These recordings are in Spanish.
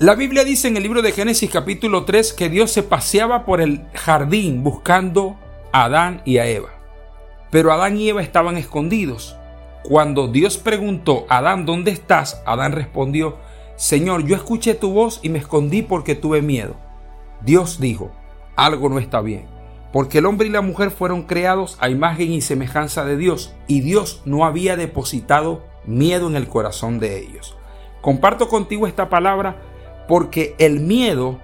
La Biblia dice en el libro de Génesis capítulo 3 que Dios se paseaba por el jardín buscando a Adán y a Eva. Pero Adán y Eva estaban escondidos. Cuando Dios preguntó, Adán, ¿dónde estás? Adán respondió, Señor, yo escuché tu voz y me escondí porque tuve miedo. Dios dijo, algo no está bien, porque el hombre y la mujer fueron creados a imagen y semejanza de Dios, y Dios no había depositado miedo en el corazón de ellos. Comparto contigo esta palabra porque el miedo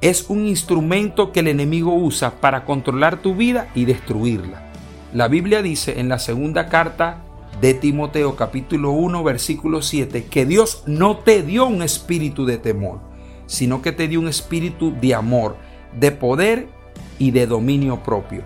es un instrumento que el enemigo usa para controlar tu vida y destruirla. La Biblia dice en la segunda carta de Timoteo capítulo 1 versículo 7 que Dios no te dio un espíritu de temor, sino que te dio un espíritu de amor, de poder y de dominio propio.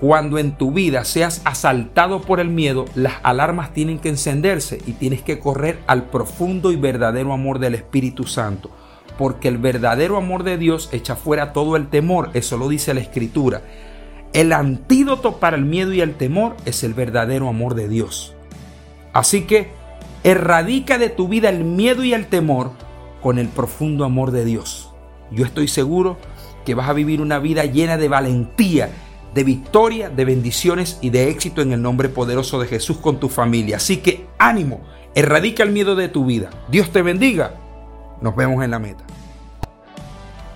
Cuando en tu vida seas asaltado por el miedo, las alarmas tienen que encenderse y tienes que correr al profundo y verdadero amor del Espíritu Santo. Porque el verdadero amor de Dios echa fuera todo el temor, eso lo dice la Escritura. El antídoto para el miedo y el temor es el verdadero amor de Dios. Así que erradica de tu vida el miedo y el temor con el profundo amor de Dios. Yo estoy seguro que vas a vivir una vida llena de valentía de victoria, de bendiciones y de éxito en el nombre poderoso de Jesús con tu familia. Así que ánimo, erradica el miedo de tu vida. Dios te bendiga. Nos vemos en la meta.